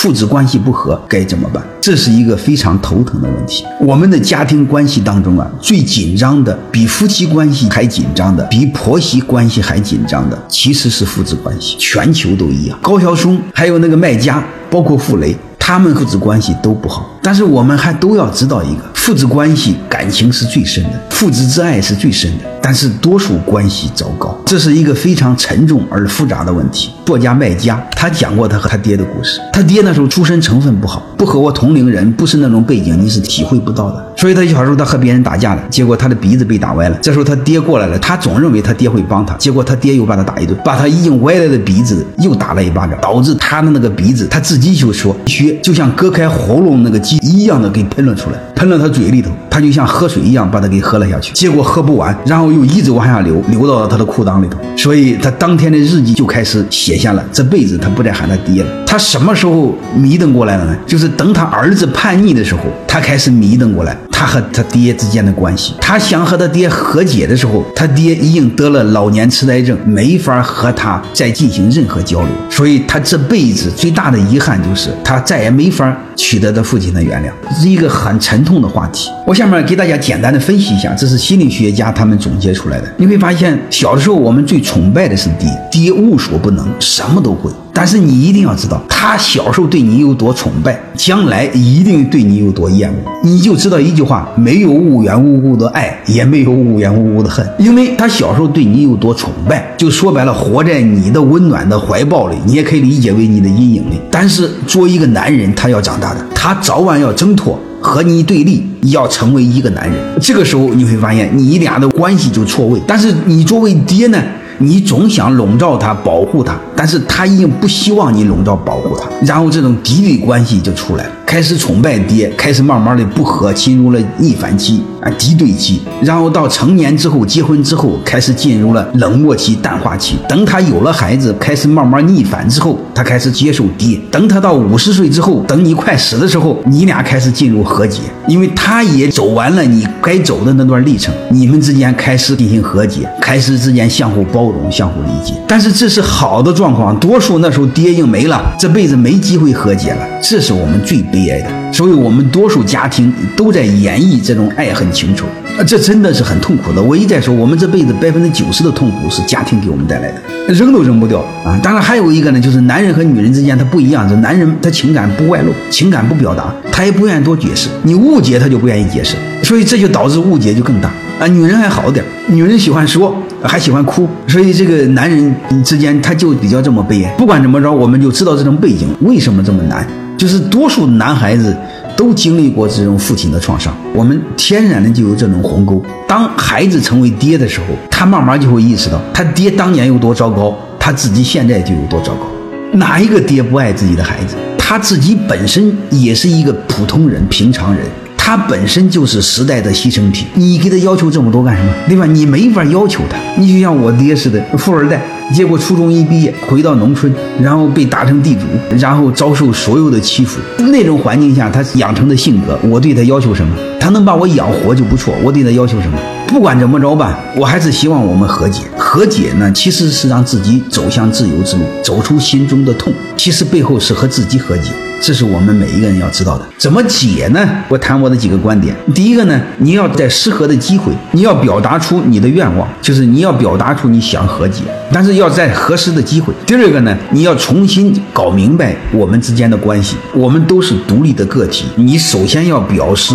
父子关系不和该怎么办？这是一个非常头疼的问题。我们的家庭关系当中啊，最紧张的，比夫妻关系还紧张的，比婆媳关系还紧张的，其实是父子关系。全球都一样，高晓松还有那个卖家，包括傅雷。他们父子关系都不好，但是我们还都要知道一个，父子关系感情是最深的，父子之爱是最深的，但是多数关系糟糕，这是一个非常沉重而复杂的问题。作家麦家他讲过他和他爹的故事，他爹那时候出身成分不好，不和我同龄人，不是那种背景，你是体会不到的。所以他小时候他和别人打架了，结果他的鼻子被打歪了。这时候他爹过来了，他总认为他爹会帮他，结果他爹又把他打一顿，把他已经歪了的鼻子又打了一巴掌，导致他的那个鼻子他自己就说血。就像割开喉咙那个鸡一样的给喷了出来，喷了他嘴里头，他就像喝水一样把它给喝了下去。结果喝不完，然后又一直往下流，流到了他的裤裆里头。所以他当天的日记就开始写下了，这辈子他不再喊他爹了。他什么时候迷瞪过来了呢？就是等他儿子叛逆的时候，他开始迷瞪过来。他和他爹之间的关系，他想和他爹和解的时候，他爹已经得了老年痴呆症，没法和他再进行任何交流，所以他这辈子最大的遗憾就是他再也没法取得他父亲的原谅，是一个很沉痛的话题。我下面给大家简单的分析一下，这是心理学家他们总结出来的。你会发现，小的时候我们最崇拜的是爹，爹无所不能，什么都会。但是你一定要知道，他小时候对你有多崇拜，将来一定对你有多厌恶。你就知道一句话：没有无缘无故的爱，也没有无缘无故的恨。因为他小时候对你有多崇拜，就说白了，活在你的温暖的怀抱里，你也可以理解为你的阴影里。但是作为一个男人，他要长大的，他早晚要挣脱，和你对立，要成为一个男人。这个时候你会发现，你俩的关系就错位。但是你作为爹呢？你总想笼罩他，保护他，但是他已经不希望你笼罩保护他，然后这种敌对关系就出来了。开始崇拜爹，开始慢慢的不和，进入了逆反期啊，敌对期。然后到成年之后，结婚之后，开始进入了冷漠期、淡化期。等他有了孩子，开始慢慢逆反之后，他开始接受爹。等他到五十岁之后，等你快死的时候，你俩开始进入和解，因为他也走完了你该走的那段历程，你们之间开始进行和解，开始之间相互包容、相互理解。但是这是好的状况，多数那时候爹已经没了，这辈子没机会和解了，这是我们最悲。哀的，所以我们多数家庭都在演绎这种爱恨情仇，这真的是很痛苦的。我一再说，我们这辈子百分之九十的痛苦是家庭给我们带来的，扔都扔不掉啊。当然还有一个呢，就是男人和女人之间他不一样，这男人他情感不外露，情感不表达，他也不愿意多解释，你误解他就不愿意解释，所以这就导致误解就更大啊。女人还好点，女人喜欢说，还喜欢哭，所以这个男人之间他就比较这么悲哀。不管怎么着，我们就知道这种背景为什么这么难。就是多数男孩子都经历过这种父亲的创伤，我们天然的就有这种鸿沟。当孩子成为爹的时候，他慢慢就会意识到，他爹当年有多糟糕，他自己现在就有多糟糕。哪一个爹不爱自己的孩子？他自己本身也是一个普通人、平常人。他本身就是时代的牺牲品，你给他要求这么多干什么？对吧？你没法要求他。你就像我爹似的，富二代，结果初中一毕业回到农村，然后被打成地主，然后遭受所有的欺负。那种环境下，他养成的性格，我对他要求什么？他能把我养活就不错。我对他要求什么？不管怎么着吧，我还是希望我们和解。和解呢，其实是让自己走向自由之路，走出心中的痛。其实背后是和自己和解。这是我们每一个人要知道的。怎么解呢？我谈我的几个观点。第一个呢，你要在适合的机会，你要表达出你的愿望，就是你要表达出你想和解，但是要在合适的机会。第二个呢，你要重新搞明白我们之间的关系，我们都是独立的个体。你首先要表示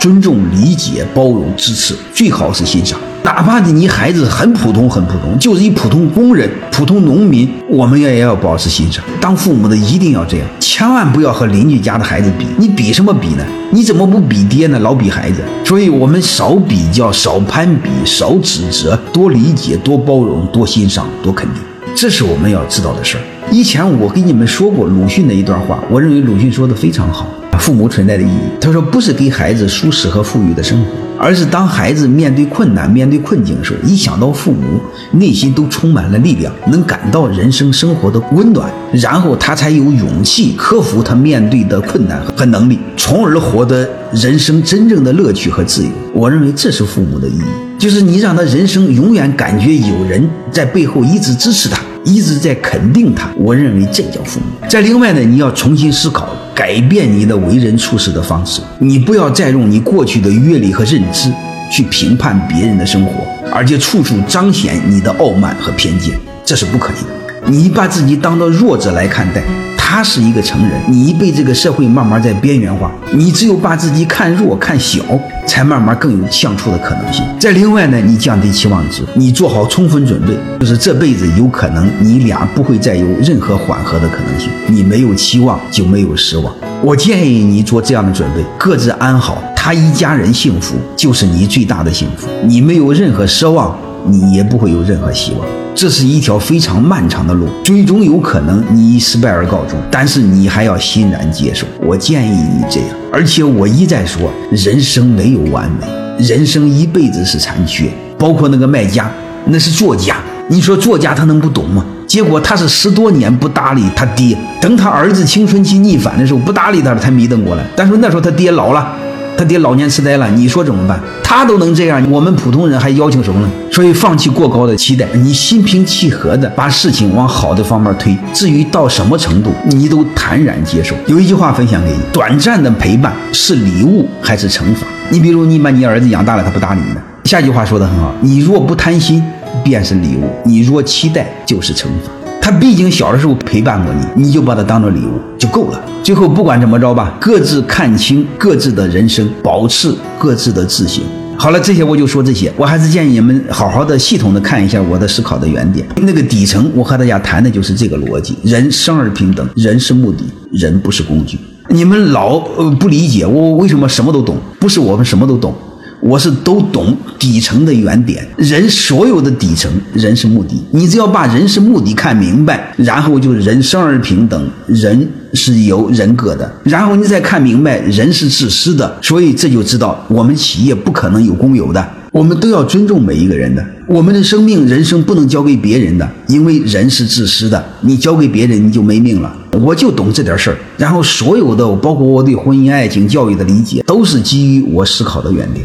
尊重、理解、包容、支持，最好是欣赏。哪怕你孩子很普通很普通，就是一普通工人、普通农民，我们也要保持欣赏。当父母的一定要这样，千万不要和邻居家的孩子比。你比什么比呢？你怎么不比爹呢？老比孩子。所以我们少比较，少攀比，少指责，多理解，多包容，多欣赏，多肯定。这是我们要知道的事儿。以前我跟你们说过鲁迅的一段话，我认为鲁迅说的非常好。父母存在的意义。他说，不是给孩子舒适和富裕的生活，而是当孩子面对困难、面对困境的时候，一想到父母，内心都充满了力量，能感到人生生活的温暖，然后他才有勇气克服他面对的困难和能力，从而获得人生真正的乐趣和自由。我认为这是父母的意义，就是你让他人生永远感觉有人在背后一直支持他。一直在肯定他，我认为这叫父母。再另外呢，你要重新思考，改变你的为人处事的方式。你不要再用你过去的阅历和认知去评判别人的生活，而且处处彰显你的傲慢和偏见，这是不可以的。你把自己当做弱者来看待。他是一个成人，你被这个社会慢慢在边缘化，你只有把自己看弱看小，才慢慢更有相处的可能性。再另外呢，你降低期望值，你做好充分准备，就是这辈子有可能你俩不会再有任何缓和的可能性。你没有期望就没有失望。我建议你做这样的准备，各自安好，他一家人幸福就是你最大的幸福。你没有任何奢望，你也不会有任何希望。这是一条非常漫长的路，最终有可能你以失败而告终，但是你还要欣然接受。我建议你这样，而且我一再说，人生没有完美，人生一辈子是残缺。包括那个卖家，那是作家，你说作家他能不懂吗？结果他是十多年不搭理他爹，等他儿子青春期逆反的时候不搭理他了，才迷瞪过来。但是那时候他爹老了。他爹老年痴呆了，你说怎么办？他都能这样，我们普通人还要求什么呢？所以放弃过高的期待，你心平气和的把事情往好的方面推。至于到什么程度，你都坦然接受。有一句话分享给你：短暂的陪伴是礼物还是惩罚？你比如你把你儿子养大了，他不搭理你了，下句话说的很好：你若不贪心，便是礼物；你若期待，就是惩罚。他毕竟小的时候陪伴过你，你就把他当做礼物就够了。最后不管怎么着吧，各自看清各自的人生，保持各自的自信。好了，这些我就说这些。我还是建议你们好好的、系统的看一下我的思考的原点。那个底层，我和大家谈的就是这个逻辑：人生而平等，人是目的，人不是工具。你们老呃不理解我为什么什么都懂，不是我们什么都懂。我是都懂底层的原点，人所有的底层，人是目的。你只要把人是目的看明白，然后就人生而平等，人是有人格的，然后你再看明白人是自私的，所以这就知道我们企业不可能有公有的，我们都要尊重每一个人的。我们的生命、人生不能交给别人的，因为人是自私的，你交给别人你就没命了。我就懂这点事儿，然后所有的，包括我对婚姻、爱情、教育的理解，都是基于我思考的原点。